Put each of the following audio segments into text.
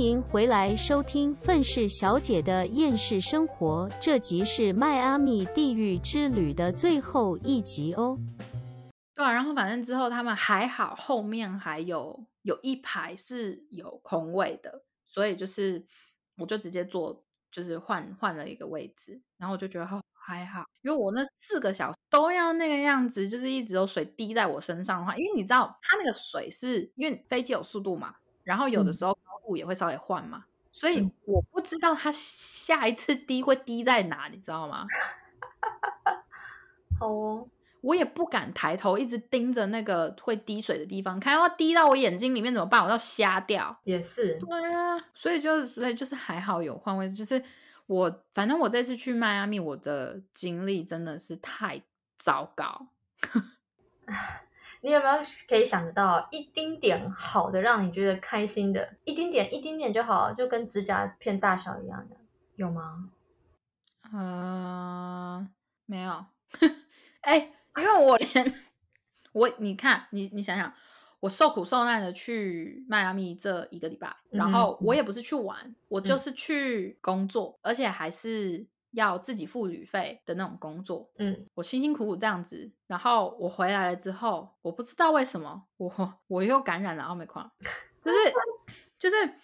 迎回来收听《愤世小姐的厌世生活》，这集是迈阿密地狱之旅的最后一集哦。对啊，然后反正之后他们还好，后面还有有一排是有空位的，所以就是我就直接坐，就是换换了一个位置，然后我就觉得哦还好，因为我那四个小时都要那个样子，就是一直有水滴在我身上的话，因为你知道它那个水是因为飞机有速度嘛，然后有的嗯时候高度也会稍微换嘛，所以嗯我不知道它下一次滴会滴在哪，你知道吗？好哦，我也不敢抬头一直盯着那个会滴水的地方，看要滴到我眼睛里面怎么办？我要瞎掉。也是，对啊，所以就是所以就是还好有换位置，就是我反正我这次去迈阿密，我的经历真的是太糟糕。你有没有可以想得到一丁点好的，让你觉得开心的，一丁点，一丁点就好，就跟指甲片大小一样的，有吗？呃，没有，哎、因为我连我你看你你想想，我受苦受难的去迈阿密这一个礼拜，然嗯后我嗯。也不是去玩，我就是去工作，而且还是要自己付旅费的那种工作。嗯，我辛辛苦苦这样子，然后我回来了之后，我不知道为什么我我又感染了奥密克戎，就是就是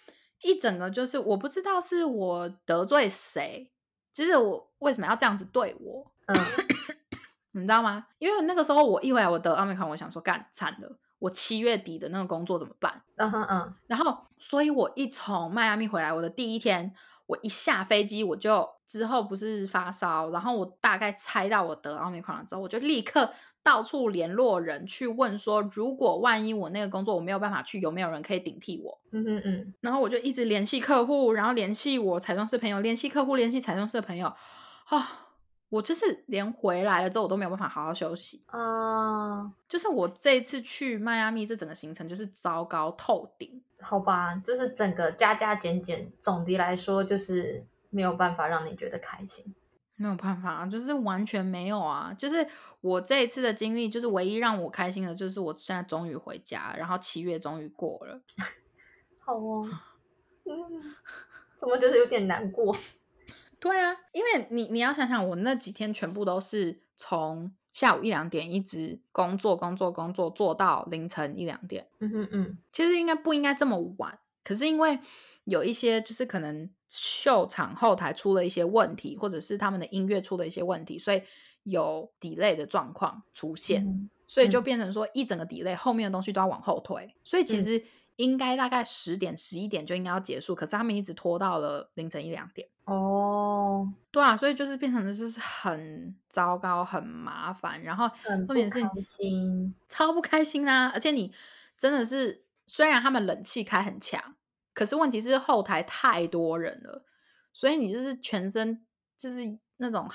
一整个就是我不知道是我得罪谁，就是我为什么要这样子对我，嗯，你知道吗？因为那个时候我一回来我得奥密克戎，我想说干惨了，我七月底的那个工作怎么办？嗯哼嗯，然后，所以我一从迈阿密回来，我的第一天，我一下飞机，我就之后不是发烧，然后我大概猜到我得奥密克戎之后，我就立刻到处联络人去问说，如果万一我那个工作我没有办法去，有没有人可以顶替我？嗯嗯嗯，然后我就一直联系客户，然后联系我彩妆师朋友，联系客户，联系彩妆师的朋友，啊、我就是连回来了之后，我都没有办法好好休息。啊，就是我这一次去迈阿密这整个行程就是糟糕透顶。好吧，就是整个加加减减，总的来说就是没有办法让你觉得开心。没有办法啊，就是完全没有啊！就是我这一次的经历，就是唯一让我开心的，就是我现在终于回家，然后七月终于过了。好哦，嗯，怎么觉得有点难过？对啊，因为你你要想想，我那几天全部都是从下午一两点一直工作工作工作做到凌晨一两点。嗯哼嗯，其实应该不应该这么晚，可是因为有一些就是可能秀场后台出了一些问题，或者是他们的音乐出了一些问题，所以有 delay 的状况出现。嗯所以就嗯变成说一整个 delay，后面的东西都要往后推，所以其嗯实应该大概十点、十一点就应该要结束，可是他们一直拖到了凌晨一两点。哦，对啊，所以就是变成的就是很糟糕、很麻烦，然后重点是。超不开心啊、而且你真的是，虽然他们冷气开很强，可是问题是后台太多人了，所以你就是全身就是那种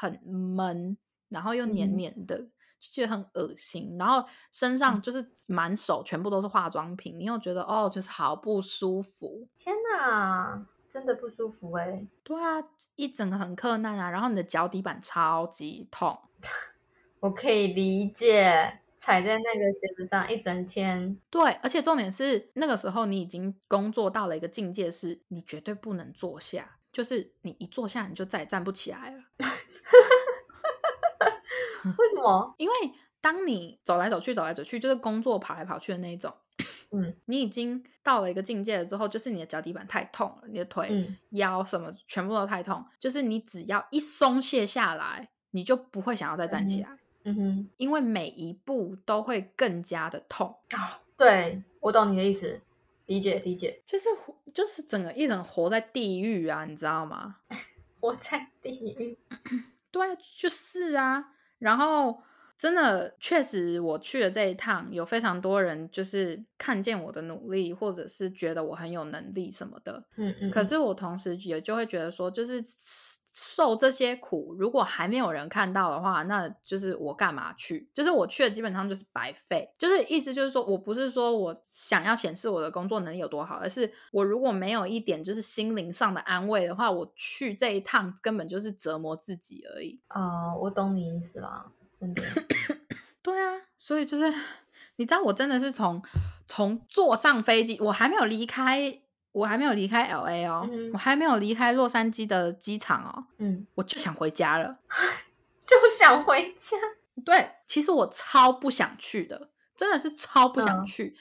很闷，然后又黏嗯。黏的，就觉得很恶心，然后身嗯。上就是满手全部都是化妆品，你又觉得哦，就是好不舒服。天哪，真的不舒服哎、对啊，一整个很困难啊，然后你的脚底板超级痛，我可以理解，踩在那个鞋子上一整天，对，而且重点是那个时候你已经工作到了一个境界，是你绝对不能坐下，就是你一坐下你就再也站不起来了。为什么？因为当你走来走去、走来走去，就是工作跑来跑去的那一种，嗯你已经到了一个境界了之后，就是你的脚底板太痛了，你的腿、嗯腰什么全部都太痛，就是你只要一松懈下来，你就不会想要再站起嗯来，嗯哼，因为每一步都会更加的痛。啊，对我懂你的意思，理解理解。就是活就是整个一人活在地狱啊，你知道吗？活在地狱，对啊，就是啊。然后真的确实，我去了这一趟，有非常多人就是看见我的努力，或者是觉得我很有能力什么的。嗯嗯，可是我同时也就会觉得说，就是受这些苦，如果还没有人看到的话，那就是我干嘛去？就是我去了基本上就是白费。就是意思就是说我不是说我想要显示我的工作能力有多好，而是我如果没有一点就是心灵上的安慰的话，我去这一趟根本就是折磨自己而已。啊、我懂你意思啦，真的。对啊，所以就是你知道，我真的是从从坐上飞机，我还没有离开我还没有离开 L A 哦，嗯我还没有离开洛杉矶的机场哦，嗯，我就想回家了。就想回家。对，其实我超不想去的，真的是超不想嗯去。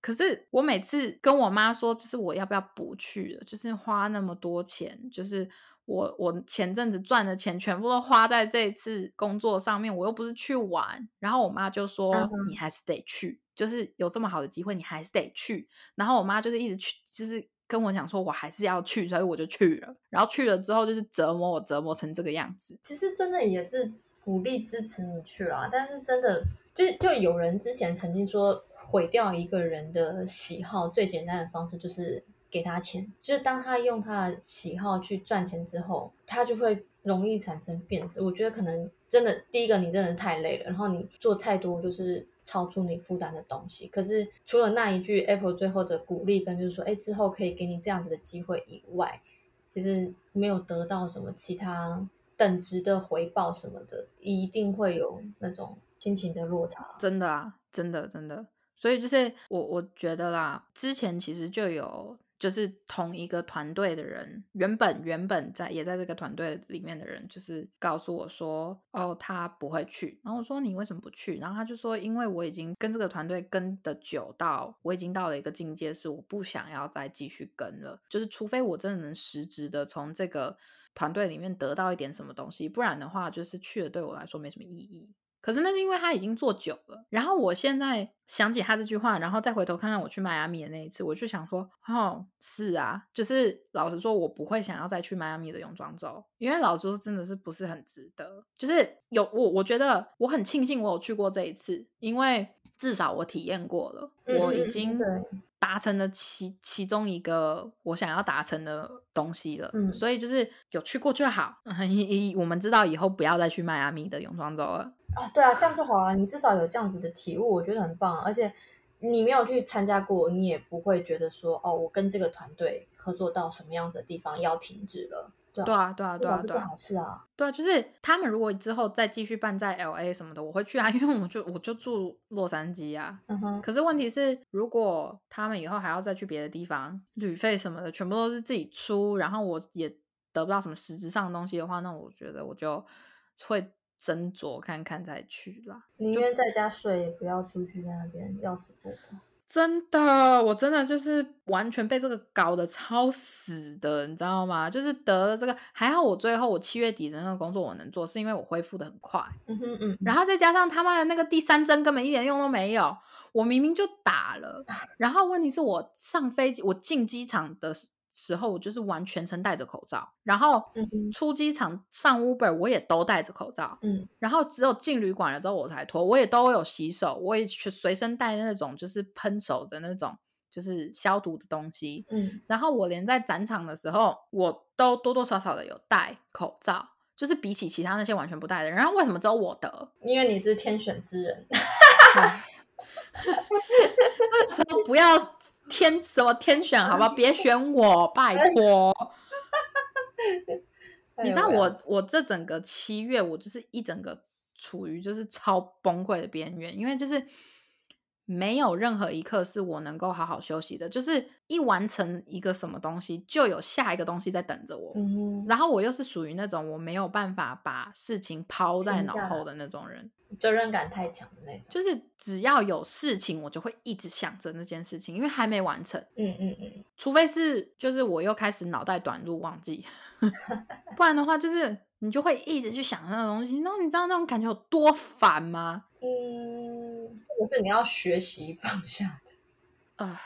可是我每次跟我妈说，就是我要不要不去了，就是花那么多钱，就是我我前阵子赚的钱全部都花在这一次工作上面，我又不是去玩。然后我妈就说、你还是得去，就是有这么好的机会，你还是得去。然后我妈就是一直去，就是跟我讲说我还是要去，所以我就去了。然后去了之后就是折磨我，折磨成这个样子。其实真的也是鼓励支持你去了，但是真的就就有人之前曾经说，毁掉一个人的喜好最简单的方式就是给他钱，就是当他用他的喜好去赚钱之后，他就会容易产生变质。我觉得可能真的第一个你真的太累了，然后你做太多就是超出你负担的东西。可是除了那一句 Apple 最后的鼓励跟就是说，哎，之后可以给你这样子的机会以外，其实没有得到什么其他等值的回报什么的，一定会有那种心情的落差。真的啊，真的真的，所以就是我我觉得啦，之前其实就有就是同一个团队的人，原本原本在也在这个团队里面的人，就是告诉我说，哦，他不会去。然后我说你为什么不去？然后他就说，因为我已经跟这个团队跟的久到，我已经到了一个境界，是我不想要再继续跟了。就是除非我真的能实质的从这个团队里面得到一点什么东西，不然的话，就是去了对我来说没什么意义。可是那是因为他已经做久了，然后我现在想起他这句话，然后再回头看看我去迈阿密的那一次，我就想说，哦，是啊，就是老实说，我不会想要再去迈阿密的泳装周，因为老实说真的是不是很值得。就是有我，我觉得我很庆幸我有去过这一次，因为至少我体验过了，我已经对达成了其其中一个我想要达成的东西了，嗯所以就是有去过就好。我们知道以后不要再去迈阿密的泳装周了。啊，对啊，这样就好了。你至少有这样子的体悟，我觉得很棒。而且你没有去参加过，你也不会觉得说，哦，我跟这个团队合作到什么样子的地方要停止了。对对啊，对啊，对啊，这是好事啊。对啊，就是他们如果之后再继续办在 L A 什么的，我会去啊，因为我就我就住洛杉矶啊。嗯哼，可是问题是，如果他们以后还要再去别的地方，旅费什么的全部都是自己出，然后我也得不到什么实质上的东西的话，那我觉得我就会斟酌看看再去啦。宁愿在家睡，也不要出去在那边要死不活。真的，我真的就是完全被这个搞得超死的，你知道吗？就是得了这个，还好我最后我七月底的那个工作我能做，是因为我恢复的很快，嗯哼嗯，然后再加上他妈的那个第三针根本一点用都没有，我明明就打了，然后问题是我上飞机，我进机场的时时候，我就是完全程戴着口罩，然后出机场上 Uber 我也都戴着口罩，嗯。然后只有进旅馆了之后我才脱，我也都有洗手，我也去随身带那种就是喷手的那种就是消毒的东西，嗯，然后我连在展场的时候，我都多多少少的有戴口罩，就是比起其他那些完全不戴的人，然后为什么只有我得？因为你是天选之人。这个时候不要天什么天选，好不好？别选我，拜托。你知道我我这整个七月，我就是一整个处于就是超崩溃的边缘，因为就是没有任何一刻是我能够好好休息的，就是一完成一个什么东西，就有下一个东西在等着我。嗯，然后我又是属于那种我没有办法把事情抛在脑后的那种人，责任感太强的那种。就是只要有事情，我就会一直想着那件事情，因为还没完成。嗯嗯嗯，除非是就是我又开始脑袋短路忘记，不然的话就是你就会一直去想那个东西，然后你知道那种感觉有多烦吗？嗯，这个是你要学习放下的。啊、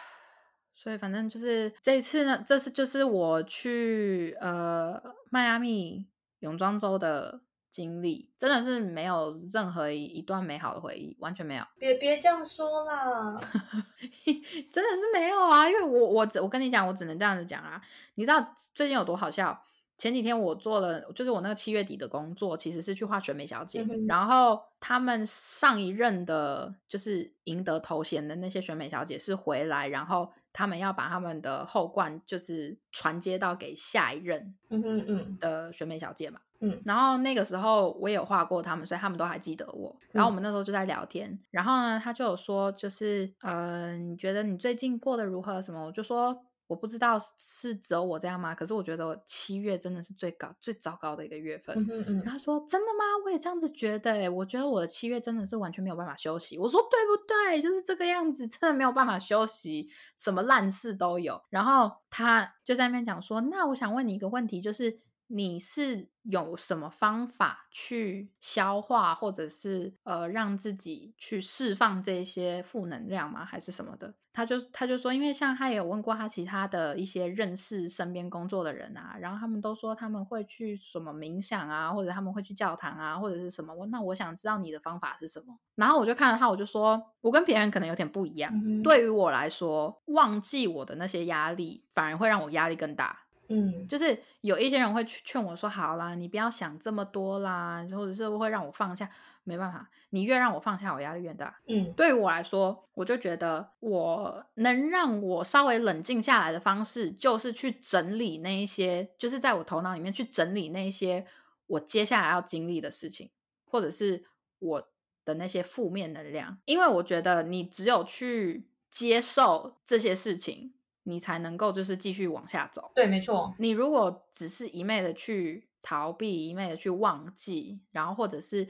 所以反正就是这一次呢，这次就是我去呃迈阿密泳装周的经历，真的是没有任何一一段美好的回忆，完全没有，别别这样说啦，真的是没有啊！因为我我只我跟你讲，我只能这样子讲啊。你知道最近有多好笑？前几天我做了，就是我那个七月底的工作，其实是去画选美小姐，嗯然后他们上一任的，就是赢得头衔的那些选美小姐是回来，然后他们要把他们的后冠就是传接到给下一任嗯哼嗯的选美小姐嘛。嗯然后那个时候我也有画过他们，所以他们都还记得我。然后我们那时候就在聊天，然后呢，他就有说，就是呃，你觉得你最近过得如何？什么？我就说我不知道是只有我这样吗？可是我觉得七月真的是最高、最糟糕的一个月份。嗯哼嗯然后他说：“真的吗？我也这样子觉得、欸。我觉得我的七月真的是完全没有办法休息。”我说：“对不对？就是这个样子，真的没有办法休息，什么烂事都有。”然后他就在那边讲说：“那我想问你一个问题，就是你是有什么方法去消化，或者是呃让自己去释放这些负能量吗？还是什么的？”他就他就说，因为像他也有问过他其他的一些认识身边工作的人啊，然后他们都说他们会去什么冥想啊，或者他们会去教堂啊，或者是什么。我那我想知道你的方法是什么。然后我就看到他，我就说我跟别人可能有点不一样。嗯对于我来说，忘记我的那些压力，反而会让我压力更大。嗯就是有一些人会劝我说：“好啦，你不要想这么多啦，或者是会让我放下。”没办法，你越让我放下，我压力越大。嗯对于我来说，我就觉得我能让我稍微冷静下来的方式，就是去整理那一些，就是在我头脑里面去整理那一些我接下来要经历的事情，或者是我的那些负面能量。因为我觉得你只有去接受这些事情，你才能够就是继续往下走。对，没错，你如果只是一昧的去逃避，一昧的去忘记，然后或者是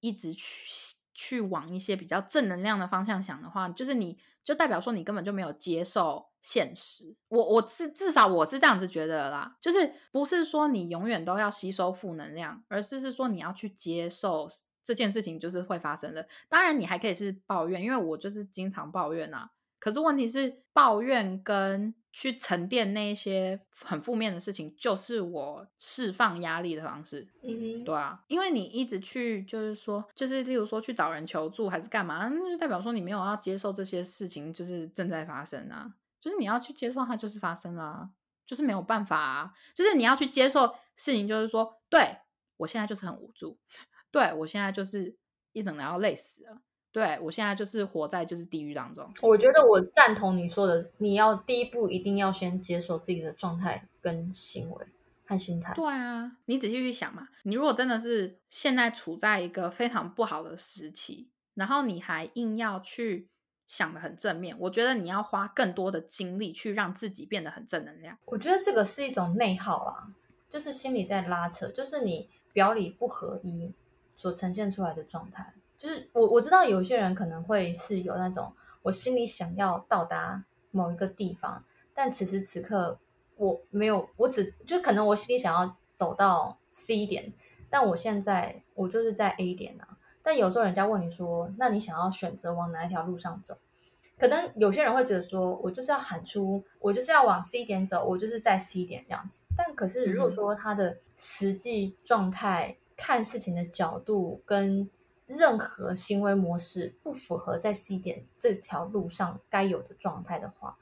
一直去去往一些比较正能量的方向想的话，就是你就代表说你根本就没有接受现实。我我是至少我是这样子觉得啦，就是不是说你永远都要吸收负能量，而是是说你要去接受这件事情就是会发生的。当然，你还可以是抱怨，因为我就是经常抱怨啊。可是问题是，抱怨跟去沉淀那一些很负面的事情，就是我释放压力的方式。嗯哼，对啊，因为你一直去，就是说，就是例如说去找人求助还是干嘛，那就代表说你没有要接受这些事情，就是正在发生啊。就是你要去接受它，就是发生啦、就是没有办法啊。就是你要去接受事情，就是说，对我现在就是很无助，对我现在就是一整个要累死了，对我现在就是活在就是地狱当中。我觉得我赞同你说的，你要第一步一定要先接受自己的状态跟行为和心态。对啊，你仔细去想嘛，你如果真的是现在处在一个非常不好的时期，然后你还硬要去想的很正面，我觉得你要花更多的精力去让自己变得很正能量。我觉得这个是一种内耗啦，就是心里在拉扯，就是你表里不合一所呈现出来的状态。就是我我知道有些人可能会是有那种我心里想要到达某一个地方，但此时此刻我没有，我只就可能我心里想要走到 C 点，但我现在我就是在 A 点啊。但有时候人家问你说，那你想要选择往哪一条路上走？可能有些人会觉得说，我就是要喊出，我就是要往 C 点走，我就是在 C 点这样子。但可是如果说他的实际状态、看事情的角度跟任何行为模式不符合在 C 点这条路上该有的状态的话，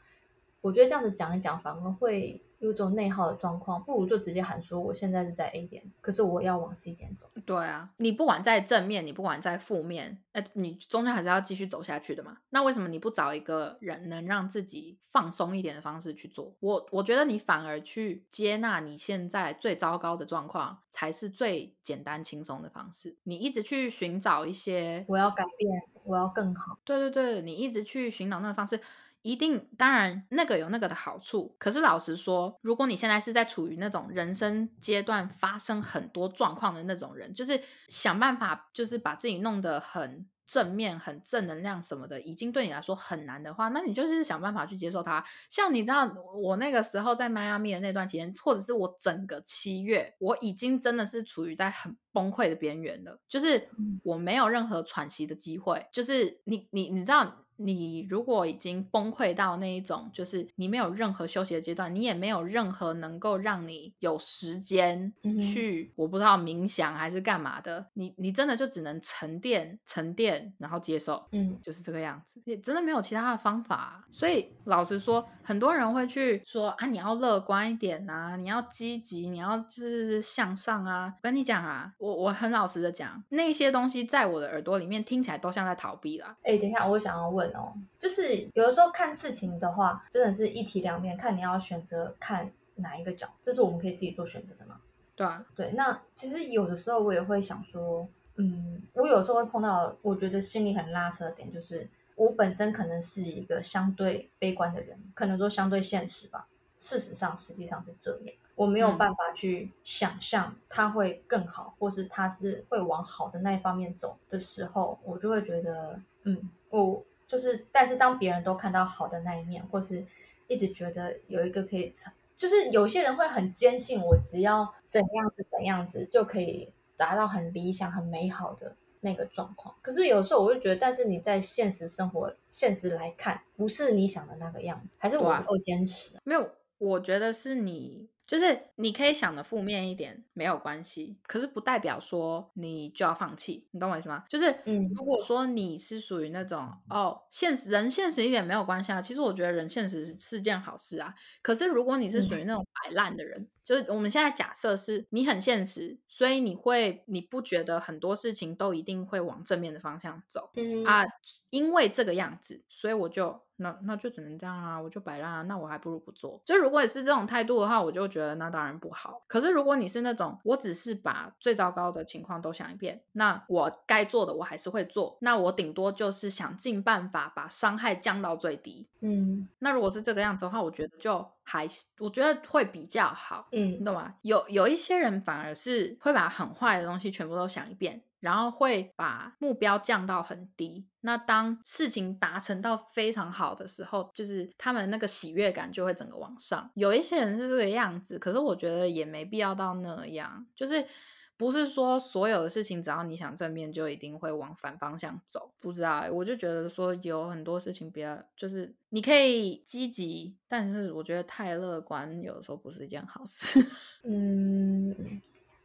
我觉得这样子讲一讲，反而会有一种内耗的状况。不如就直接喊说，我现在是在 A 点，可是我要往 C 点走。对啊，你不管在正面，你不管在负面，哎，你终究还是要继续走下去的嘛。那为什么你不找一个人能让自己放松一点的方式去做？我我觉得你反而去接纳你现在最糟糕的状况，才是最简单轻松的方式。你一直去寻找一些我要改变，我要更好。对对对，你一直去寻找那个方式，一定当然那个有那个的好处。可是老实说，如果你现在是在处于那种人生阶段发生很多状况的那种人，就是想办法就是把自己弄得很正面、很正能量什么的，已经对你来说很难的话，那你就是想办法去接受它。像你知道，我那个时候在迈阿密的那段期间，或者是我整个七月，我已经真的是处于在很崩溃的边缘了，就是嗯我没有任何喘息的机会。就是你你你知道。你如果已经崩溃到那一种，就是你没有任何休息的阶段，你也没有任何能够让你有时间嗯去，我不知道冥想还是干嘛的，你你真的就只能沉淀沉淀，然后接受，嗯，就是这个样子，也真的没有其他的方法啊、所以老实说，很多人会去说啊，你要乐观一点啊，你要积极，你要就是向上啊。我跟你讲啊，我我很老实的讲，那些东西在我的耳朵里面听起来都像在逃避啦。哎，等一下，我想要问哦，就是有的时候看事情的话，真的是一体两面，看你要选择看哪一个角，这是我们可以自己做选择的嘛？对啊，对，那其实有的时候我也会想说，嗯，我有时候会碰到，我觉得心里很拉扯的点，就是我本身可能是一个相对悲观的人，可能说相对现实吧。事实上，实际上是这样，我没有嗯办法去想象他会更好，或是他是会往好的那一方面走的时候，我就会觉得，嗯，我就是，但是当别人都看到好的那一面，或是一直觉得有一个可以成，就是有些人会很坚信，我只要怎样子怎样子就可以达到很理想、很美好的那个状况。可是有时候我会觉得，但是你在现实生活、现实来看，不是你想的那个样子，还是我不够坚持啊。没有，我觉得是你，就是你可以想的负面一点没有关系，可是不代表说你就要放弃，你懂我意思吗？就是，嗯如果说你是属于那种哦，现实人现实一点没有关系啊，其实我觉得人现实是是件好事啊。可是如果你是属于那种摆烂的人，就是我们现在假设是你很现实，所以你会你不觉得很多事情都一定会往正面的方向走，嗯啊，因为这个样子，所以我就那那就只能这样啊，我就摆烂啊，那我还不如不做。就如果你是这种态度的话，我就觉得那当然不好。可是如果你是那种我只是把最糟糕的情况都想一遍，那我该做的我还是会做，那我顶多就是想尽办法把伤害降到最低。嗯那如果是这个样子的话，我觉得就还是我觉得会比较好。嗯你嗯懂吗？有有一些人反而是会把很坏的东西全部都想一遍，然后会把目标降到很低。那当事情达成到非常好的时候，就是他们那个喜悦感就会整个往上。有一些人是这个样子，可是我觉得也没必要到那样，就是。不是说所有的事情只要你想正面就一定会往反方向走，不知道、我就觉得说有很多事情不要，就是你可以积极，但是我觉得太乐观有的时候不是一件好事。嗯，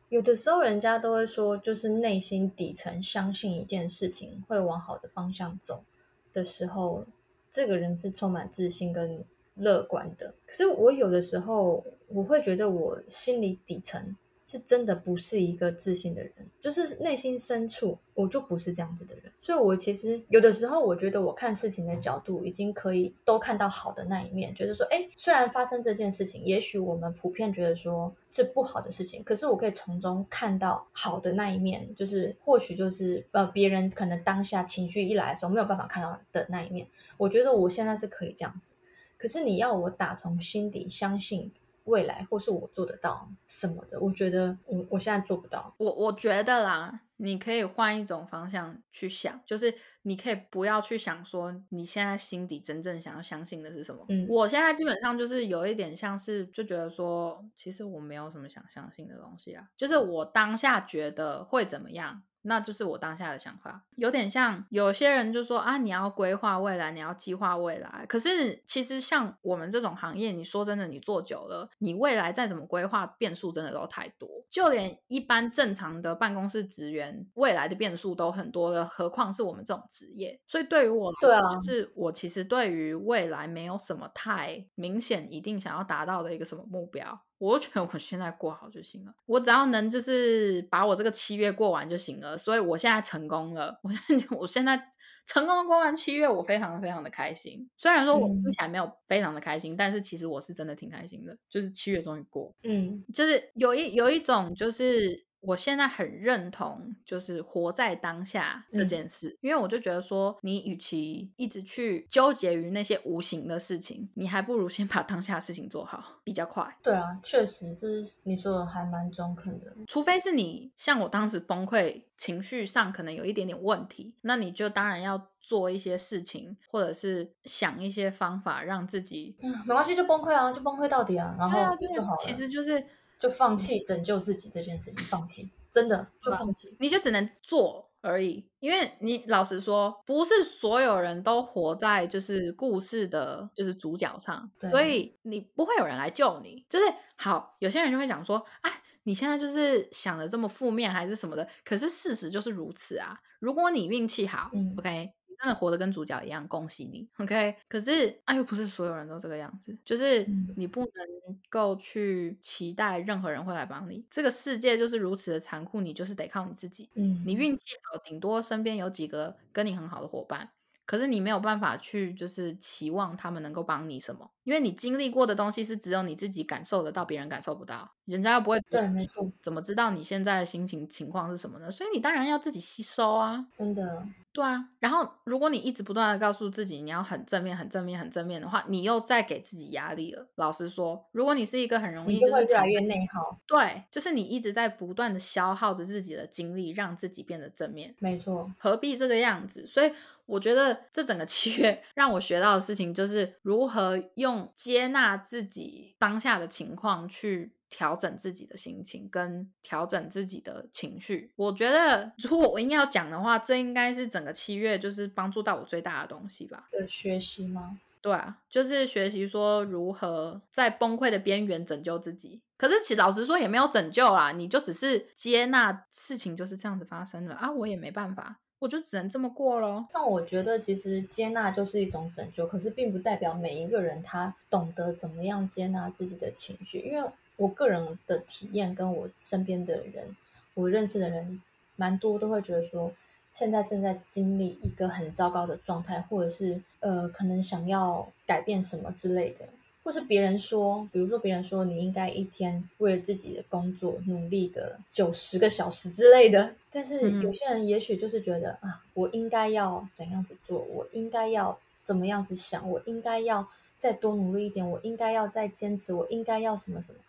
有的时候人家都会说，就是内心底层相信一件事情会往好的方向走的时候，这个人是充满自信跟乐观的。可是我有的时候，我会觉得我心里底层是真的不是一个自信的人，就是内心深处我就不是这样子的人。所以，我其实有的时候，我觉得我看事情的角度已经可以都看到好的那一面，觉得说，哎，虽然发生这件事情，也许我们普遍觉得说是不好的事情，可是我可以从中看到好的那一面，就是或许就是呃，别人可能当下情绪一来的时候没有办法看到的那一面。我觉得我现在是可以这样子，可是你要我打从心底相信未来，或是我做得到什么的，我觉得我我现在做不到。我我觉得啦，你可以换一种方向去想，就是你可以不要去想说你现在心底真正想要相信的是什么。嗯我现在基本上就是有一点像是就觉得说，其实我没有什么想相信的东西啊，就是我当下觉得会怎么样。那就是我当下的想法，有点像有些人就说啊，你要规划未来，你要计划未来。可是其实像我们这种行业，你说真的，你做久了，你未来再怎么规划，变数真的都太多。就连一般正常的办公室职员，未来的变数都很多了，何况是我们这种职业。所以对于我来对啊说就是我其实对于未来没有什么太明显一定想要达到的一个什么目标。我就觉得我现在过好就行了，我只要能就是把我这个七月过完就行了。所以我现在成功了，我现在 我现在成功的过完七月，我非常非常的开心。虽然说我听嗯起来没有非常的开心，但是其实我是真的挺开心的，就是七月终于过。嗯就是有一有一种，就是我现在很认同，就是活在当下这嗯件事，因为我就觉得说，你与其一直去纠结于那些无形的事情，你还不如先把当下的事情做好，比较快。对啊，确实，这是你说的还蛮中肯的。除非是你像我当时崩溃，情绪上可能有一点点问题，那你就当然要做一些事情，或者是想一些方法让自己。嗯，没关系，就崩溃啊，就崩溃到底啊，然后就好了。其实就是就放弃拯救自己这件事情，放弃，真的就放弃。你就只能做而已，因为你老实说，不是所有人都活在就是故事的，就是主角上，所以你不会有人来救你。就是好，有些人就会讲说，哎，你现在就是想的这么负面还是什么的，可是事实就是如此啊。如果你运气好、嗯 o k 你真的活得跟主角一样，恭喜你，OK。可是哎，又不是所有人都这个样子，就是嗯你不能够去期待任何人会来帮你。这个世界就是如此的残酷，你就是得靠你自己。嗯，你运气好，顶多身边有几个跟你很好的伙伴，可是你没有办法去就是期望他们能够帮你什么。因为你经历过的东西是只有你自己感受得到，别人感受不到，人家又不会对，没错，怎么知道你现在的心情情况是什么呢？所以你当然要自己吸收啊。真的，对啊，然后如果你一直不断的告诉自己你要很正面、很正面、很正面的话，你又在给自己压力了。老实说，如果你是一个很容易就就是越来越内耗。对，就是你一直在不断的消耗着自己的精力，让自己变得正面。没错，何必这个样子？所以我觉得这整个七月 让我学到的事情，就是如何用接纳自己当下的情况去调整自己的心情，跟调整自己的情绪。我觉得，如果我硬要讲的话，这应该是整个七月就是帮助到我最大的东西吧。的学习吗？对啊，就是学习说如何在崩溃的边缘拯救自己。可是其实老实说也没有拯救啦，你就只是接纳事情就是这样子发生了啊，我也没办法，我就只能这么过咯。但我觉得其实接纳就是一种拯救，可是并不代表每一个人他懂得怎么样接纳自己的情绪。因为我个人的体验跟我身边的人，我认识的人蛮多都会觉得说，现在正在经历一个很糟糕的状态，或者是呃可能想要改变什么之类的。或是别人说，比如说别人说你应该一天为了自己的工作努力个九十个小时之类的，但是嗯有些人也许就是觉得啊，我应该要怎样子做，我应该要怎么样子想，我应该要再多努力一点，我应该要再坚持，我应该要什么什么。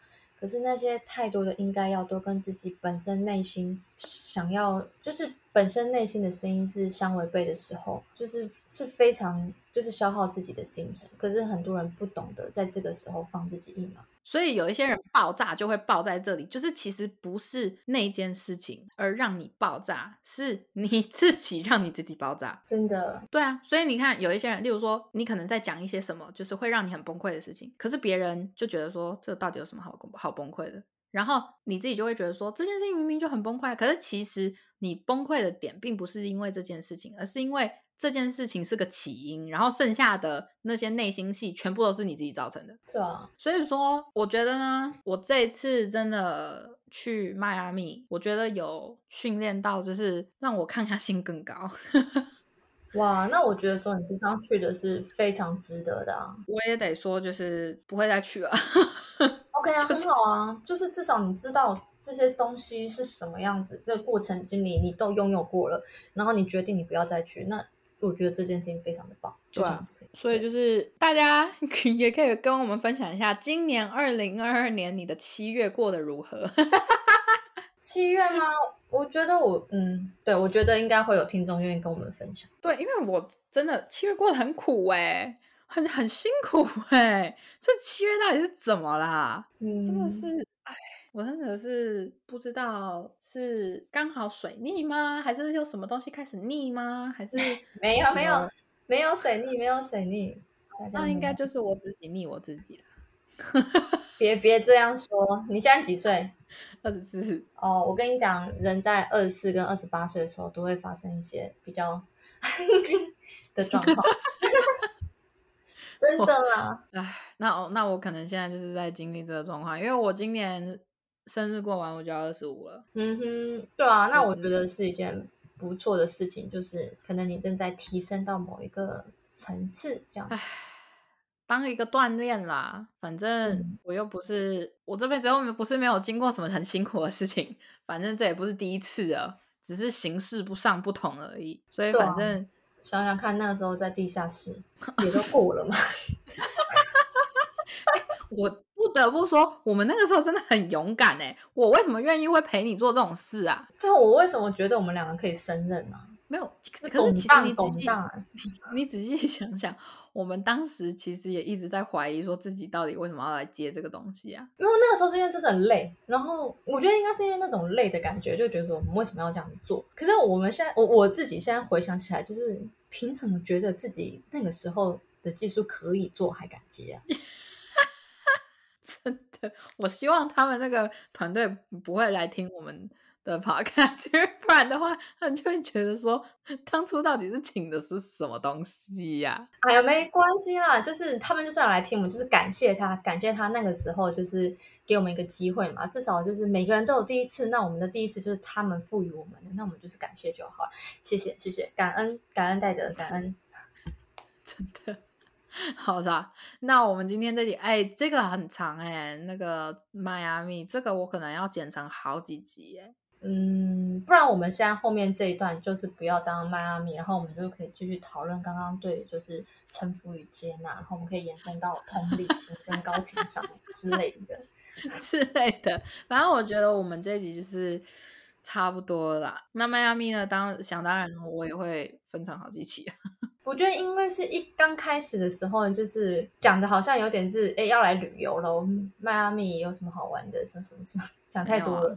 可是那些太多的应该要都跟自己本身内心想要，就是本身内心的声音是相违背的时候，就是是非常就是消耗自己的精神。可是很多人不懂得在这个时候放自己一马。所以有一些人爆炸就会爆在这里，就是其实不是那件事情而让你爆炸，是你 自己让你自己爆炸。真的，对啊，所以你看，有一些人，例如说，你可能在讲一些什么，就是会让你很崩溃的事情，可是别人就觉得说，这到底有什么好崩好崩溃的？然后你自己就会觉得说，这件事情明明就很崩溃，可是其实你崩溃的点并不是因为这件事情，而是因为这件事情是个起因，然后剩下的那些内心戏全部都是你自己造成的。是啊，所以说，我觉得呢，我这一次真的去迈阿密，我觉得有训练到，就是让我抗压性更高。哇，那我觉得说你这趟去的是非常值得的啊。我也得说，就是不会再去了。OK 啊，很好啊，就是至少你知道这些东西是什么样子，这个过程经历你都拥有过了，然后你决定你不要再去，那我觉得这件事情非常的棒。就对所以就是大家也可以跟我们分享一下，今年二零二二年你的七月过得如何？七月吗？我觉得我嗯，对，我觉得应该会有听众愿意跟我们分享。对，因为我真的七月过得很苦哎、很很辛苦哎、这七月到底是怎么啦？嗯，真的是，哎，我真的是不知道是刚好水逆吗？还是有什么东西开始逆吗？还是 没有没有没有水逆，没有水逆，那应该就是我自己逆我自己了。别别这样说。你现在几岁？二十四，哦，我跟你讲，人在二十四跟二十八岁的时候，都会发生一些比较 的状况。真的 啦，哎，那哦，那我可能现在就是在经历这个状况，因为我今年生日过完我就要二十五了。嗯哼，对啊，那我嗯觉得是一件不错的事情，就是可能你正在提升到某一个层次，这样。唉，当一个锻炼啦，反正嗯我又不是我这辈子又不是没有经过什么很辛苦的事情，反正这也不是第一次了，只是形式不上不同而已。所以反正、想想看，那个时候在地下室也都过了嘛。我不得不说，我们那个时候真的很勇敢哎、我为什么愿意会陪你做这种事啊？对啊，我为什么觉得我们两个可以胜任呢、没有，可是其实你仔细 你仔细想想，我们当时其实也一直在怀疑，说自己到底为什么要来接这个东西啊？因为那个时候是因为真的很累，然后我觉得应该是因为那种累的感觉，就觉得说我们为什么要这样做？可是我们现在，我我自己现在回想起来，就是凭什么觉得自己那个时候的技术可以做还敢接啊？真的，我希望他们那个团队不会来听我们的 podcast，不然的话，他们就会觉得说，当初到底是请的是什么东西呀、哎呀，没关系啦，就是他们就是要来听我们，就是感谢他，感谢他那个时候就是给我们一个机会嘛，至少就是每个人都有第一次，那我们的第一次就是他们赋予我们的，那我们就是感谢就好了，谢谢谢谢，感恩感恩戴德，感恩。真的。好的，那我们今天这里，哎，这个很长哎，那个迈阿密，这个我可能要剪成好几集哎。嗯，不然我们现在后面这一段就是不要当迈阿密，然后我们就可以继续讨论刚刚对，就是臣服与接纳，然后我们可以延伸到同理心跟高情商 之类的之类的。反正我觉得我们这一集就是差不多啦。那迈阿密呢，当想当然我也会分成好几期。我觉得因为是一刚开始的时候，就是讲的好像有点是哎要来旅游了，迈阿密有什么好玩的，什么什么什么，讲太多了。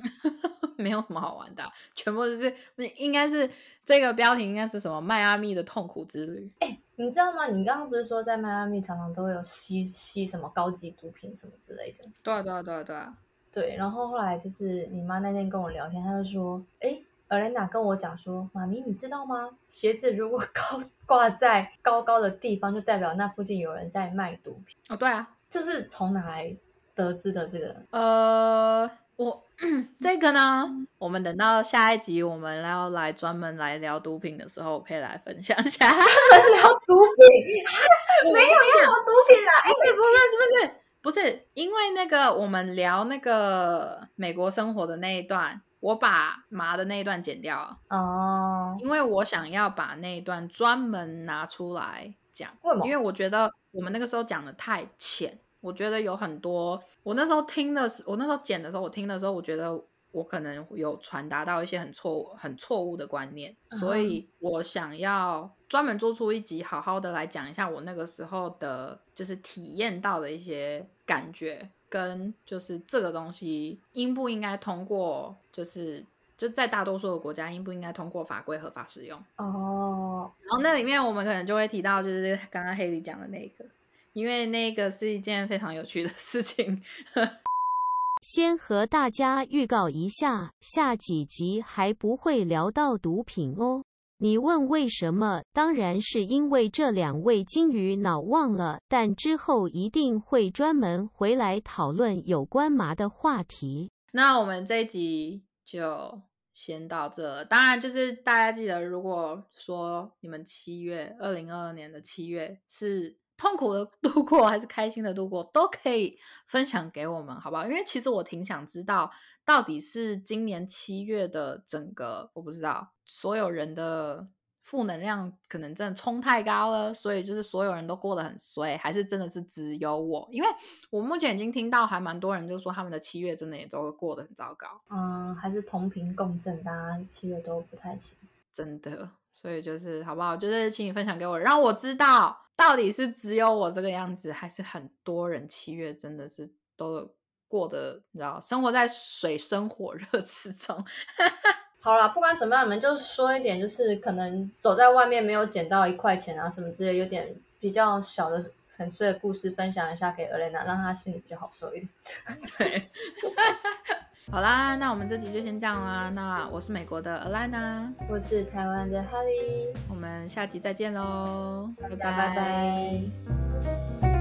没有什么好玩的，全部都是应该是这个标题应该是什么迈阿密的痛苦之旅。哎，你知道吗？你刚刚不是说在迈阿密常常都会有吸吸什么高级毒品什么之类的？对啊，对啊，对啊，对啊。对，然后后来就是你妈那天跟我聊天，她就说：“哎，尔莲娜跟我讲说，妈咪，你知道吗？鞋子如果高挂在高高的地方，就代表那附近有人在卖毒品。”哦，对啊，这是从哪来得知的？这个呃。我 这个呢，我们等到下一集我们要来专门来聊毒品的时候，可以来分享一下。专门聊毒品，没有聊毒品啦。不是不是不是不是，因为那个我们聊那个美国生活的那一段，我把麻的那一段剪掉了哦，因为我想要把那一段专门拿出来讲。为什么？因为我觉得我们那个时候讲的太浅。我觉得有很多，我那时候听的是，我那时候剪的时候，我听的时候，我觉得我可能有传达到一些很错误、很错误的观念，所以我想要专门做出一集，好好的来讲一下我那个时候的，就是体验到的一些感觉，跟就是这个东西应不应该通过，就是就在大多数的国家应不应该通过法规合法使用哦。然后那里面我们可能就会提到，就是刚刚黑里讲的那个。因为那个是一件非常有趣的事情。先和大家预告一下，下几集还不会聊到毒品哦。你问为什么？当然是因为这两位金鱼脑忘了，但之后一定会专门回来讨论有关麻的话题。那我们这一集就先到这。当然，就是大家记得，如果说你们七月二零二二年的七月是。痛苦的 度过还是开心的度过，都可以分享给我们，好不好？因为其实我挺想知道，到底是今年七月的整个，我不知道所有人的负能量可能真的冲太高了，所以就是所有人都过得很衰，还是真的是只有我？因为我目前已经听到还蛮多人就说他们的七月真的也都过得很糟糕。嗯，还是同频共振，大家七月都不太行，真的。所以就是好不好？就是请你分享给我，让我知道。到底是只有我这个样子，还是很多人七月真的是都过得，你知道，生活在水深火热之中。好了，不管怎么样，你们就说一点，就是可能走在外面没有捡到一块钱啊什么之类，有点比较小的很碎的故事，分享一下给 Elena，让她心里比较好受一点。对。好啦，那我们这集就先这样啦。那我是美国的 Alana，我是台湾的 Holly，我们下集再见喽，拜拜拜拜。